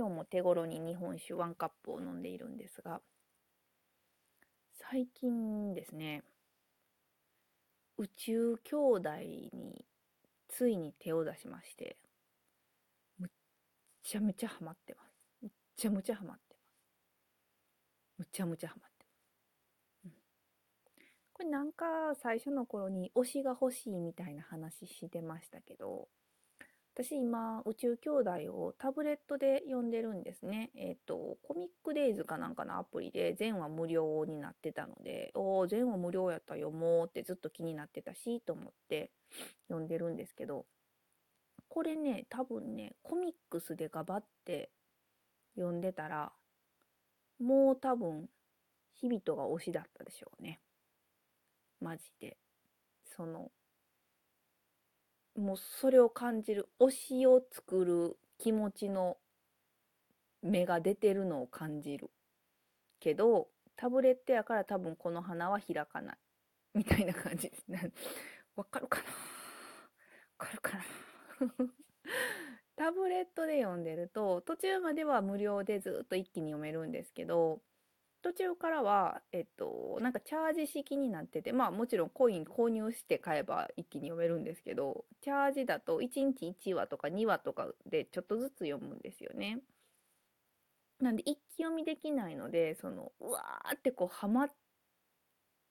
今日も手頃に日本酒ワンカップを飲んでいるんですが、最近ですね、宇宙兄弟についに手を出しまして、むっちゃむちゃハマってます。むっちゃむちゃハマってます。むちゃむちゃハマってます。うん、これなんか最初の頃に推しが欲しいみたいな話してましたけど、私今、宇宙兄弟をタブレットで読んでるんですね。えっ、と、コミックデイズかなんかのアプリで全話無料になってたので、おー、全話無料やったら読もうってずっと気になってたし、と思って読んでるんですけど、これね、多分ね、コミックスでガバって読んでたら、もう多分、日々とが推しだったでしょうね。マジで。その、もうそれを感じる推しを作る気持ちの芽が出てるのを感じるけどタブレットやから多分この花は開かない。みたいな感じですねわかるかな？わかるかな？タブレットで読んでると途中までは無料でずっと一気に読めるんですけど途中からは、えっと、なんかチャージ式になってて、まあもちろんコイン購入して買えば一気に読めるんですけど、チャージだと1日1話とか2話とかでちょっとずつ読むんですよね。なんで一気読みできないので、その、うわーってこうハマ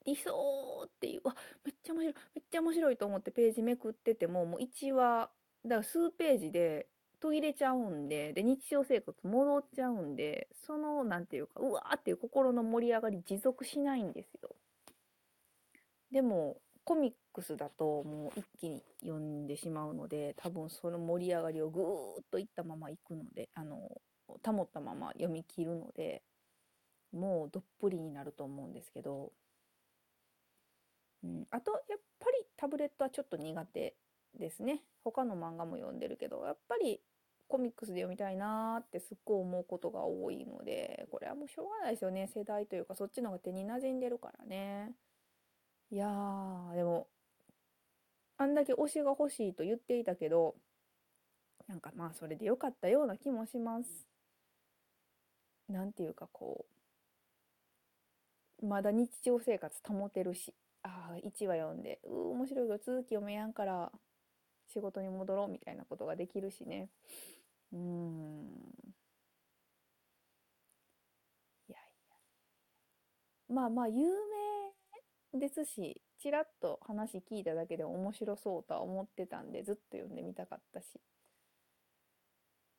りそうっていう、わ、めっちゃ面白い、めっちゃ面白いと思ってページめくってても、もう1話、だから数ページで途切れちゃうんで、で、日常生活戻っちゃうんで、その、なんていうか、うわーっていう心の盛り上がり持続しないんですよ。でも、コミックスだともう一気に読んでしまうので、多分その盛り上がりをぐーっといったまま行くので、あの、保ったまま読み切るので、もうどっぷりになると思うんですけど、うん、あと、やっぱりタブレットはちょっと苦手ですね。他の漫画も読んでるけど、やっぱりコミックスで読みたいなーってすっごい思うことが多いので、これはもうしょうがないですよね。世代というか、そっちの方が手に馴染んでるからね。いやー、でも、あんだけ推しが欲しいと言っていたけど、なんかまあそれで良かったような気もします。なんていうかこう、まだ日常生活保てるし、ああ、1話読んで、うー、面白いけど続き読めやんから、仕事に戻ろうみたいなことができるしね。うーん。いやいまあ、有名ですし、ちらっと話聞いただけで面白そうとは思ってたんで、ずっと読んでみたかったし。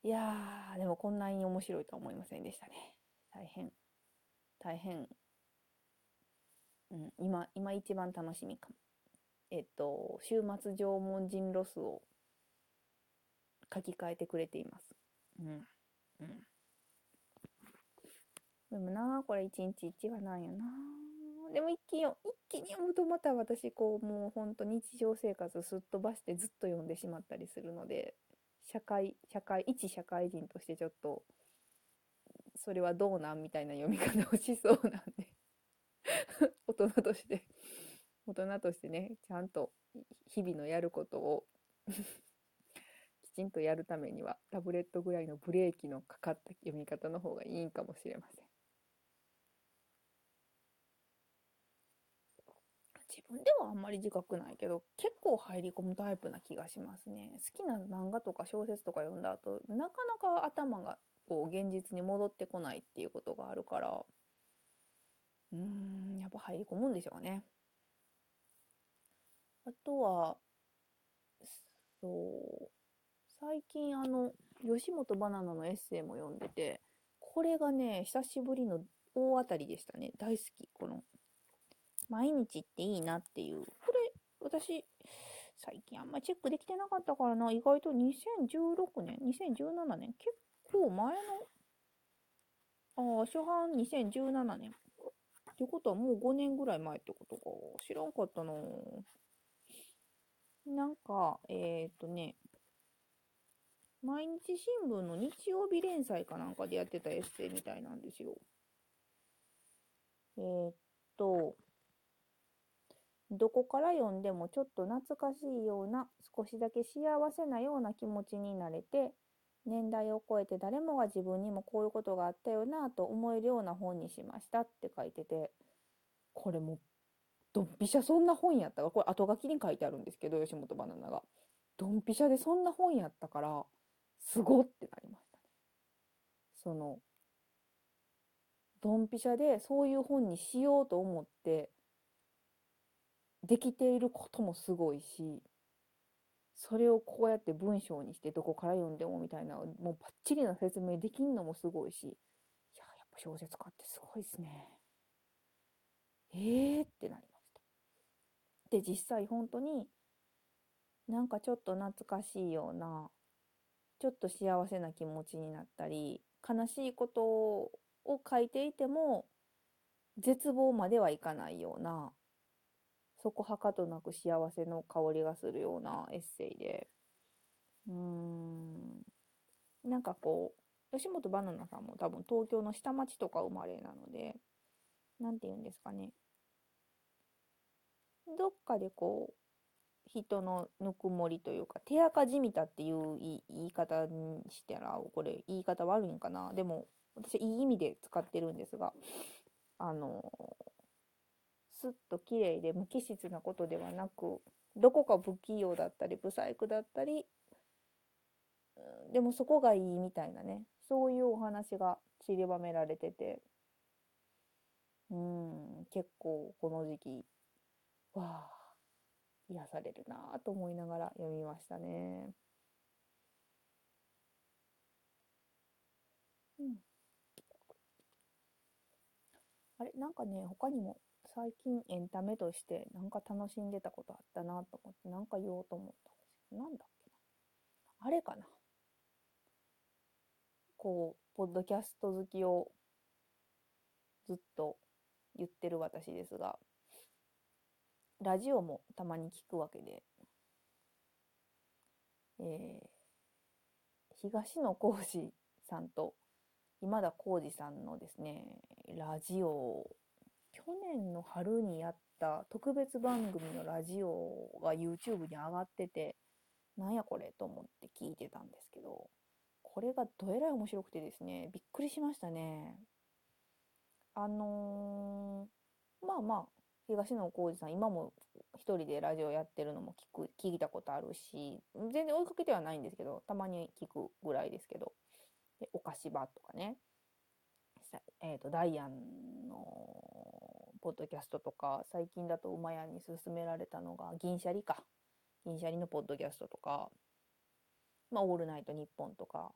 いやー、でもこんなに面白いとは思いませんでしたね。大変、大変、うん、今、今一番楽しみかも。えっと、週末縄文人ロスを書き換えてくれています。うん。うん。でもな、これ一日一話なんやな。でも一気に、一気に読むとまた私、こう、もうほんと日常生活すっ飛ばしてずっと読んでしまったりするので、社会、社会、一社会人としてちょっと、それはどうなんみたいな読み方をしそうなんで大人として大人としてね、ちゃんと日々のやることをきちんとやるためには、タブレットぐらいのブレーキのかかった読み方の方がいいんかもしれません。自分ではあんまり自覚ないけど、結構入り込むタイプな気がしますね。好きな漫画とか小説とか読んだ後、なかなか頭がこう現実に戻ってこないっていうことがあるから、うーん、やっぱ入り込むんでしょうね。あとは、そう、最近あの、吉本バナナのエッセイも読んでて、これがね、久しぶりの大当たりでしたね。大好き。この、毎日っていいなっていう。これ、私、最近あんまチェックできてなかったからな。意外と2016年、2017年、結構前の、ああ、初版2017年。ってことはもう5年ぐらい前ってことか。知らんかったななんか、えっ、とね、毎日新聞の日曜日連載かなんかでやってたエッセイみたいなんですよ。えー、っと、どこから読んでもちょっと懐かしいような、少しだけ幸せなような気持ちになれて、年代を超えて誰もが自分にもこういうことがあったよなと思えるような本にしましたって書いててこれもうドンピシャそんな本やったか？これ後書きに書いてあるんですけど吉本バナナが。ドンピシャでそんな本やったからすごってなりましたね。そのドンピシャでそういう本にしようと思ってできていることもすごいしそれをこうやって文章にしてどこから読んでもみたいなもうバッチリな説明できんのもすごいしいややっぱ小説家ってすごいですね。えーってなりました。で実際本当になんかちょっと懐かしいようなちょっと幸せな気持ちになったり悲しいことを書いていても絶望まではいかないようなそこはかとなく幸せの香りがするようなエッセイで。うーん。なんかこう吉本ばなナさんも多分東京の下町とか生まれなので何て言うんですかね。どっかでこう人のぬくもりというか手垢じみたっていう言い方にしたらこれ言い方悪いんかな。でも私いい意味で使ってるんですがあのスッと綺麗で無機質なことではなくどこか不器用だったり不細工だったりでもそこがいいみたいなねそういうお話が散りばめられててうん結構この時期わあ癒されるなあと思いながら読みましたね。うん。あれなんかね、他にも最近エンタメとしてなんか楽しんでたことあったなと思って、なんか言おうと思ったんですけど、なんだっけな。あれかな。こう、ポッドキャスト好きをずっと言ってる私ですが、ラジオもたまに聞くわけで、えー、東野幸治さんと今田耕司さんのですね、ラジオ、去年の春にやった特別番組のラジオが YouTube に上がってて、なんやこれと思って聞いてたんですけど、これがどえらい面白くてですね、びっくりしましたね。あのー、まあまあ、東野幸治さん、今も一人でラジオやってるのも聞く、聞いたことあるし、全然追いかけてはないんですけど、たまに聞くぐらいですけど、でお菓子場とかね、えっ、ー、と、ダイアンのポッドキャストとか、最近だと馬屋に勧められたのが、銀シャリか。銀シャリのポッドキャストとか、まあ、オールナイトニッポンとか、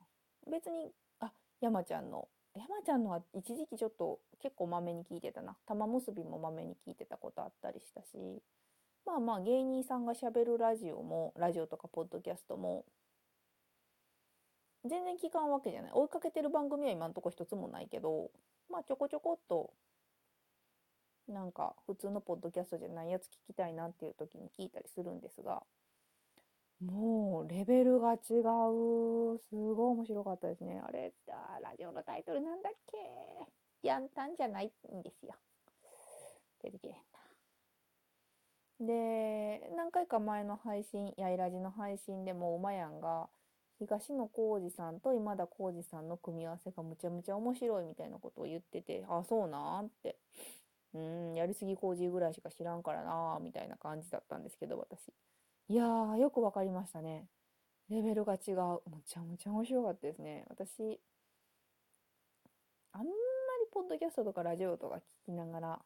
別に、あ、山ちゃんの山ちゃんのは一時期ちょっと結構まめに聞いてたな。玉結びもまめに聞いてたことあったりしたし、まあまあ芸人さんがしゃべるラジオも、ラジオとかポッドキャストも、全然聞かんわけじゃない。追いかけてる番組は今んとこ一つもないけど、まあちょこちょこっと、なんか普通のポッドキャストじゃないやつ聞きたいなっていう時に聞いたりするんですが、もう、レベルが違う。すごい面白かったですね。あれ、あラジオのタイトルなんだっけ？ヤンタンじゃないんですよ。出てけへんな。で、何回か前の配信、やいラジの配信でも、まやんが、東野幸治さんと今田耕司さんの組み合わせがむちゃむちゃ面白いみたいなことを言ってて、あ、そうなんって。うん、やりすぎ工事ぐらいしか知らんからなみたいな感じだったんですけど、私。いやー、よくわかりましたね。レベルが違う。むちゃむちゃ面白かったですね。私、あんまりポッドキャストとかラジオとか聞きながら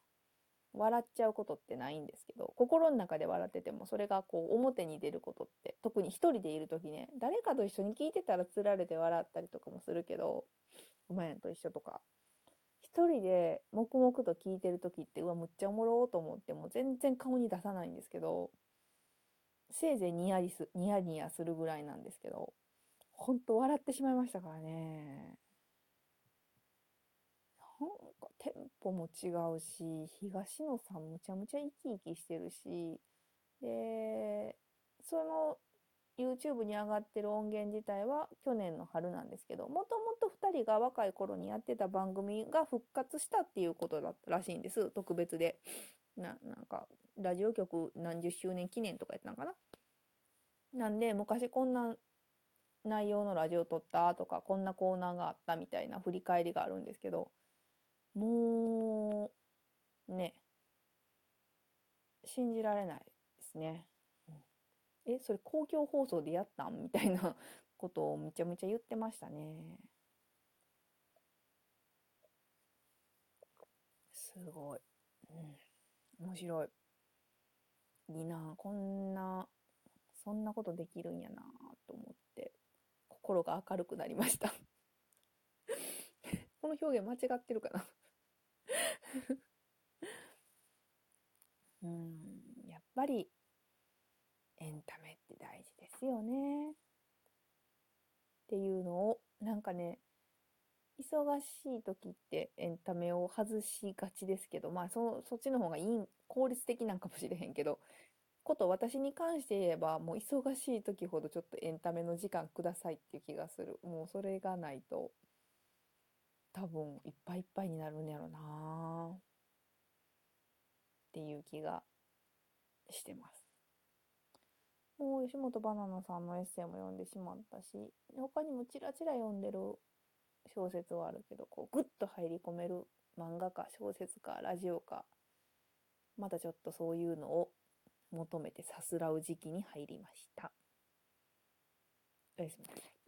笑っちゃうことってないんですけど、心の中で笑っててもそれがこう表に出ることって、特に一人でいる時ね、誰かと一緒に聞いてたらつられて笑ったりとかもするけど、お前と一緒とか。一人で黙々と聞いてる時って、うわ、むっちゃおもろーと思っても全然顔に出さないんですけど、せいぜいニヤリす、ニヤニヤするぐらいなんですけど、ほんと笑ってしまいましたからね。なんかテンポも違うし、東野さんむちゃむちゃ生き生きしてるし、で、その YouTube に上がってる音源自体は去年の春なんですけど、もともと2人が若い頃にやってた番組が復活したっていうことだったらしいんです。特別で。な、なんか、ラジオ局何十周年記念とかやったんかななんで、昔こんな内容のラジオ撮ったとか、こんなコーナーがあったみたいな振り返りがあるんですけど、もう、ね、信じられないですね。え、それ公共放送でやったん？みたいなことをめちゃめちゃ言ってましたね。すごい。うん。面白い。いいなこんな、そんなことできるんやなと思って、心が明るくなりました この表現間違ってるかな？うん、やっぱりですよね。っていうのを、なんかね、忙しい時ってエンタメを外しがちですけど、まあそ、そっちの方がいい、効率的なんかもしれへんけど、こと私に関して言えば、もう忙しい時ほどちょっとエンタメの時間くださいっていう気がする。もうそれがないと、多分いっぱいいっぱいになるんやろなっていう気がしてます。もう吉本ばなナさんのエッセイも読んでしまったし、他にもちらちら読んでる小説はあるけど、こうグッと入り込める漫画か小説かラジオか、またちょっとそういうのを求めてさすらう時期に入りました。おやすみなさい。